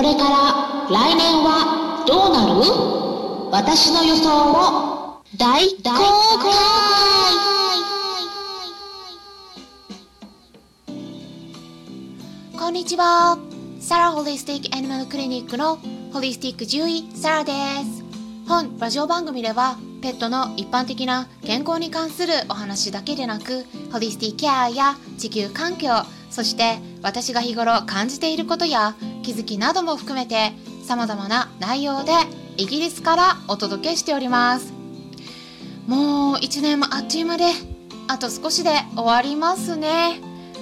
これから来年はどうなる？私の予想を大公開こんにちは。サラホリスティックアニマルクリニックのホリスティック獣医サラです。本ラジオ番組ではペットの一般的な健康に関するお話だけでなく、ホリスティックケアや地球環境、そして私が日頃感じていることや気づきなども含めて様々な内容でイギリスからお届けしております。もう1年もあっという間で、あと少しで終わりますね。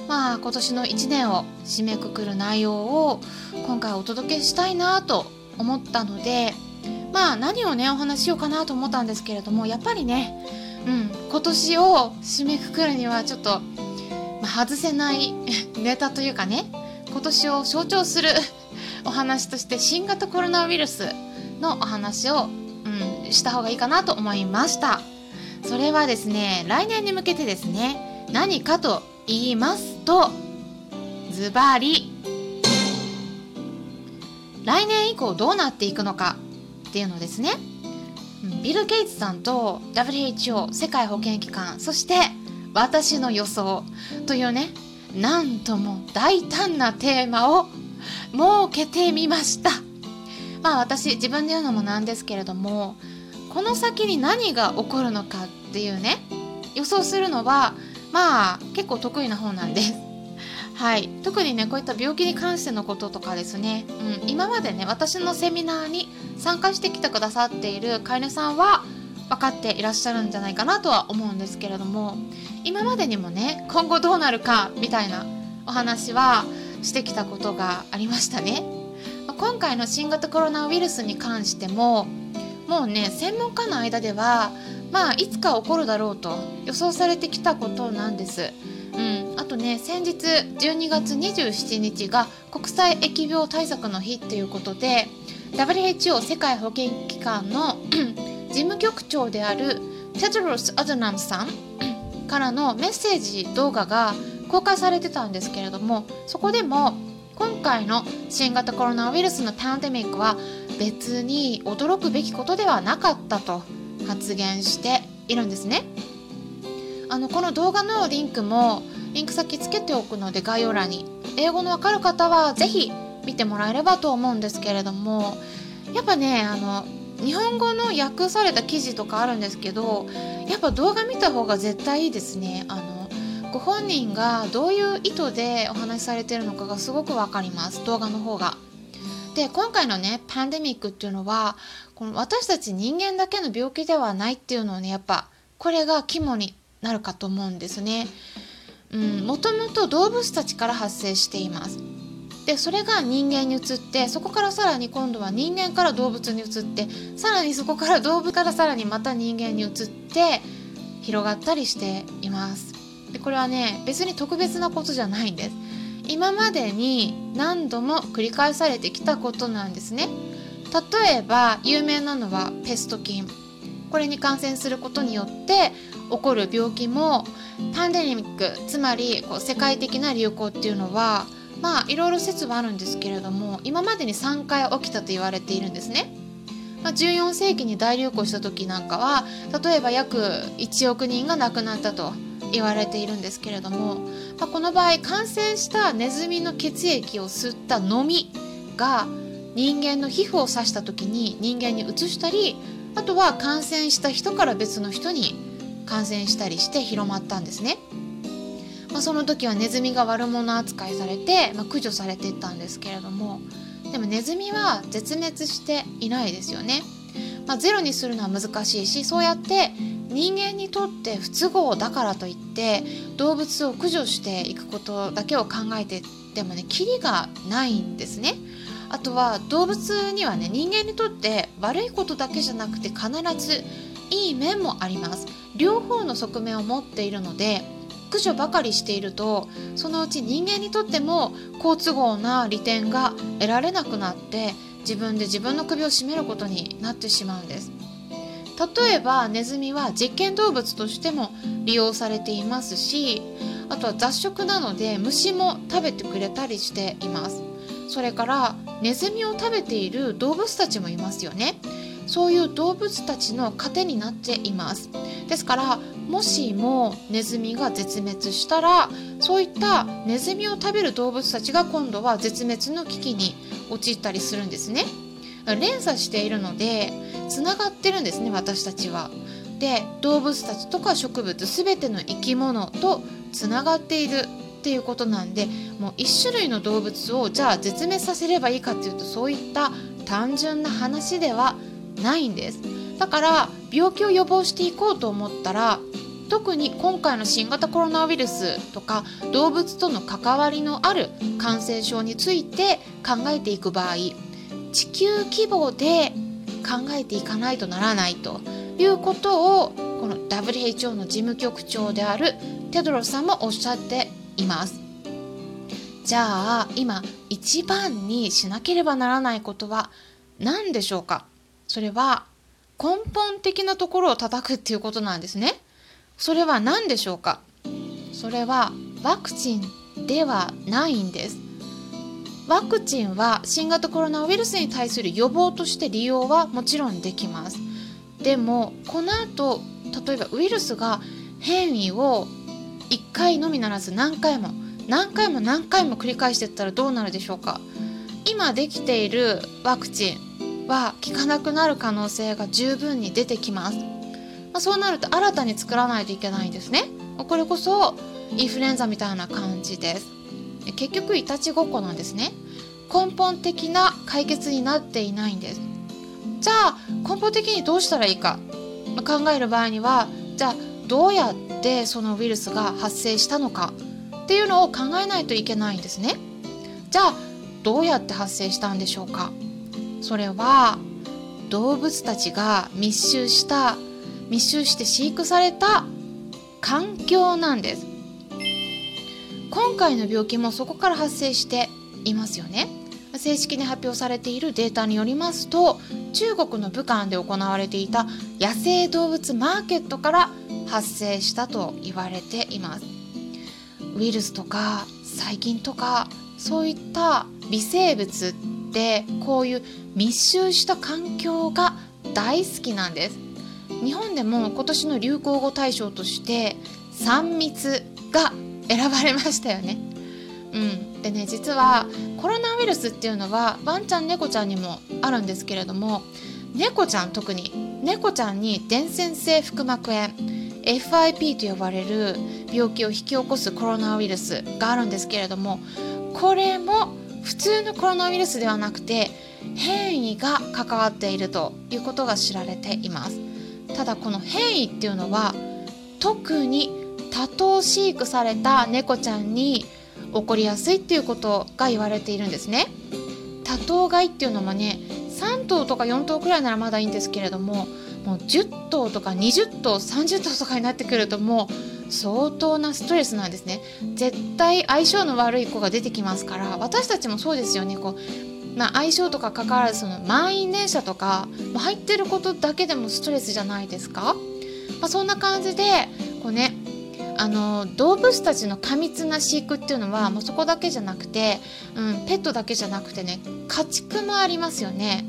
まあ今年の1年を締めくくる内容を今回お届けしたいなと思ったのでまあ何をねお話ししようかなと思ったんですけれどもやっぱりね、うん、今年を締めくくるにはちょっと、外せない ネタというかね今年を象徴する お話として新型コロナウイルスのお話を、うん、した方がいいかなと思いました。それはですね来年に向けてですね何かと言いますとズバリ来年以降どうなっていくのかっていうのですねうんビル・ゲイツさんと WHO 世界保健機関そして私の予想というねなんとも大胆なテーマを設けてみました。まあ私自分で言うのもなんですけれどもこの先に何が起こるのかっていうね予想するのはまあ結構得意な方なんです。はい、特にねこういった病気に関してのこととかですね、うん、今までね私のセミナーに参加してきてくださっている飼い主さんは分かっていらっしゃるんじゃないかなとは思うんですけれども今までにもね今後どうなるかみたいなお話はしてきたことがありましたね。今回の新型コロナウイルスに関してももうね専門家の間ではまあいつか起こるだろうと予想されてきたことなんです。うん、あとね先日12月27日が国際疫病対策の日っていうことで WHO 世界保健機関の事務局長であるテドロス・アドナムさんからのメッセージ動画が公開されてたんですけれどもそこでも今回の新型コロナウイルスのパンデミックは別に驚くべきことではなかったと発言しているんですね。あのこの動画のリンクもリンク先つけておくので概要欄に英語のわかる方はぜひ見てもらえればと思うんですけれどもやっぱねあの日本語の訳された記事とかあるんですけどやっぱ動画見た方が絶対いいですねあのご本人がどういう意図でお話しされてるのかがすごくわかります動画の方が。で今回のねパンデミックっていうのはこの私たち人間だけの病気ではないっていうのをねやっぱこれが肝になるかと思うんですね。うん、もともと動物たちから発生しています。でそれが人間に移ってそこからさらに今度は人間から動物に移ってさらにそこから動物からさらにまた人間に移って広がったりしています。でこれはね別に特別なことじゃないんです。今までに何度も繰り返されてきたことなんですね。例えば有名なのはペスト菌これに感染することによって起こる病気もパンデミックつまりこう世界的な流行っていうのはまあいろいろ説はあるんですけれども今までに3回起きたと言われているんですね。まあ、14世紀に大流行した時なんかは例えば約1億人が亡くなったと言われているんですけれども、まあ、この場合感染したネズミの血液を吸ったのみが人間の皮膚を刺した時に人間にうつしたりあとは感染した人から別の人に感染したりして広まったんですね。まあ、その時はネズミが悪者扱いされて、まあ、駆除されていったんですけれどもでもネズミは絶滅していないですよね。まあ、ゼロにするのは難しいしそうやって人間にとって不都合だからといって動物を駆除していくことだけを考えてでもねキリがないんですね。あとは動物にはね人間にとって悪いことだけじゃなくて必ずいい面もあります両方の側面を持っているので駆除ばかりしているとそのうち人間にとっても好都合な利点が得られなくなって自分で自分の首を絞めることになってしまうんです。例えばネズミは実験動物としても利用されていますしあとは雑食なので虫も食べてくれたりしています。それからネズミを食べている動物たちもいますよね。そういう動物たちの糧になっています。ですからもしもネズミが絶滅したらそういったネズミを食べる動物たちが今度は絶滅の危機に陥ったりするんですね。連鎖しているのでつながってるんですね私たちは。で動物たちとか植物全ての生き物とつながっているっていうことなんでもう1種類の動物をじゃあ絶滅させればいいかっていうとそういった単純な話ではないんです。だから病気を予防していこうと思ったら特に今回の新型コロナウイルスとか動物との関わりのある感染症について考えていく場合地球規模で考えていかないとならないということをこの WHO の事務局長であるテドロさんもおっしゃっています。じゃあ今一番にしなければならないことは何でしょうか？それは根本的なところを叩くっていうことなんですね。それは何でしょうか？それはワクチンではないんです。ワクチンは新型コロナウイルスに対する予防として利用はもちろんできます。でもこの後例えばウイルスが変異を1回のみならず何回も何回も何回も繰り返していったらどうなるでしょうか？今できているワクチンは効かなくなる可能性が十分に出てきます、まあ、そうなると新たに作らないといけないんですね。これこそインフルエンザみたいな感じです。結局いたちごっこなんですね。根本的な解決になっていないんです。じゃあ根本的にどうしたらいいか、まあ、考える場合にはじゃあどうやってそのウイルスが発生したのか。っていうのを考えないといけないんですね。じゃあどうやって発生したんでしょうか。それは動物たちが密集した密集して飼育された環境なんです。今回の病気もそこから発生していますよね。正式に発表されているデータによりますと中国の武漢で行われていた野生動物マーケットから発生したと言われています。ウイルスとか細菌とかそういった微生物ってこういう密集した環境が大好きなんです。日本でも今年の流行語大賞として3密が選ばれましたよね。うん、でね実はコロナウイルスっていうのはワンちゃん猫ちゃんにもあるんですけれども猫ちゃん特に猫ちゃんに伝染性腹膜炎 FIP と呼ばれる病気を引き起こすコロナウイルスがあるんですけれどもこれも普通のコロナウイルスではなくて変異が関わっているということが知られています。ただこの変異っていうのは特に多頭飼育された猫ちゃんに起こりやすいっていうことが言われているんですね。多頭飼いっていうのもね3頭とか4頭くらいならまだいいんですけれどももう10頭とか20頭30頭とかになってくるともう相当なストレスなんですね。絶対相性の悪い子が出てきますから私たちもそうですよね。こう、まあ、相性とか関わらずその満員電車とか入ってることだけでもストレスじゃないですか、まあ、そんな感じでこうねあの動物たちの過密な飼育っていうのはもうそこだけじゃなくて、うん、ペットだけじゃなくてね家畜もありますよね。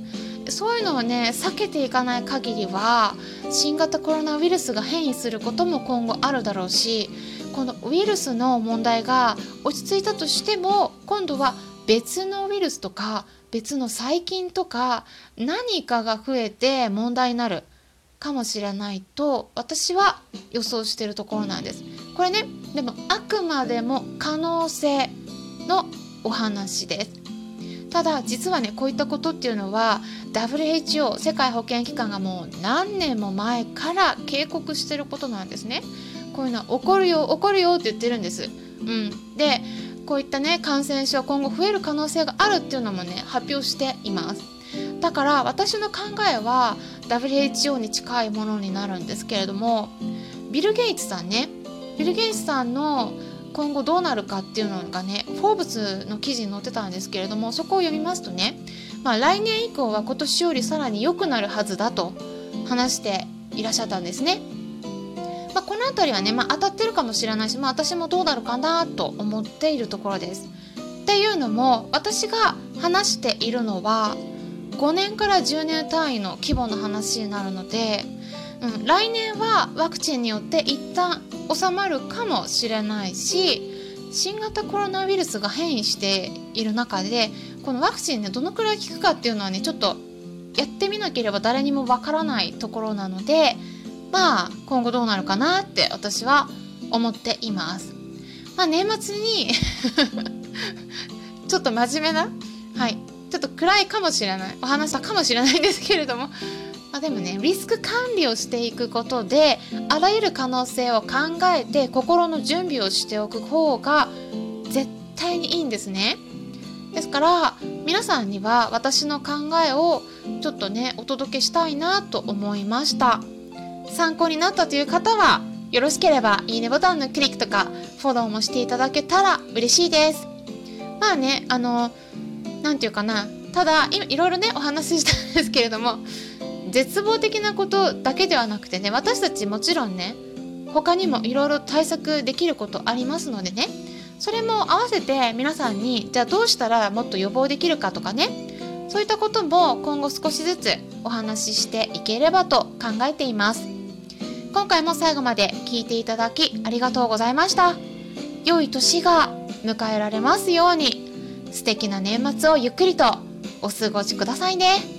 そういうのをね避けていかない限りは新型コロナウイルスが変異することも今後あるだろうしこのウイルスの問題が落ち着いたとしても今度は別のウイルスとか別の細菌とか何かが増えて問題になるかもしれないと私は予想してるところなんです。これねでもあくまでも可能性のお話です。ただ実はねこういったことっていうのは WHO 世界保健機関がもう何年も前から警告してることなんですね。こういうのは起こるよ起こるよって言ってるんです。うん、でこういったね感染症今後増える可能性があるっていうのもね発表しています。だから私の考えは WHO に近いものになるんですけれどもビル・ゲイツさんねビル・ゲイツさんの今後どうなるかっていうのがね「フォーブス」の記事に載ってたんですけれどもそこを読みますとね、まあ、来年以降は今年よりさらに良くなるはずだと話していらっしゃったんですね。まあ、この辺りはね、まあ、当たってるかもしれないし、まあ、私もどうなるかなと思っているところです。っていうのも私が話しているのは5年から10年単位の規模の話になるので、うん、来年はワクチンによって一旦収まるかもしれないし新型コロナウイルスが変異している中でこのワクチンねどのくらい効くかっていうのはねちょっとやってみなければ誰にもわからないところなのでまあ今後どうなるかなって私は思っています。まあ、年末に ちょっと真面目な？はい。ちょっと暗いかもしれない。お話したかもしれないんですけれども。まあ、でもねリスク管理をしていくことであらゆる可能性を考えて心の準備をしておく方が絶対にいいんですね。ですから皆さんには私の考えをちょっとねお届けしたいなと思いました。参考になったという方はよろしければいいねボタンのクリックとかフォローもしていただけたら嬉しいです。まあねあの何て言うかなただいろいろねお話ししたんですけれども絶望的なことだけではなくてね私たちもちろんね他にもいろいろ対策できることありますのでねそれも合わせて皆さんにじゃあどうしたらもっと予防できるかとかねそういったことも今後少しずつお話ししていければと考えています。今回も最後まで聞いていただきありがとうございました。良い年が迎えられますように。素敵な年末をゆっくりとお過ごしくださいね。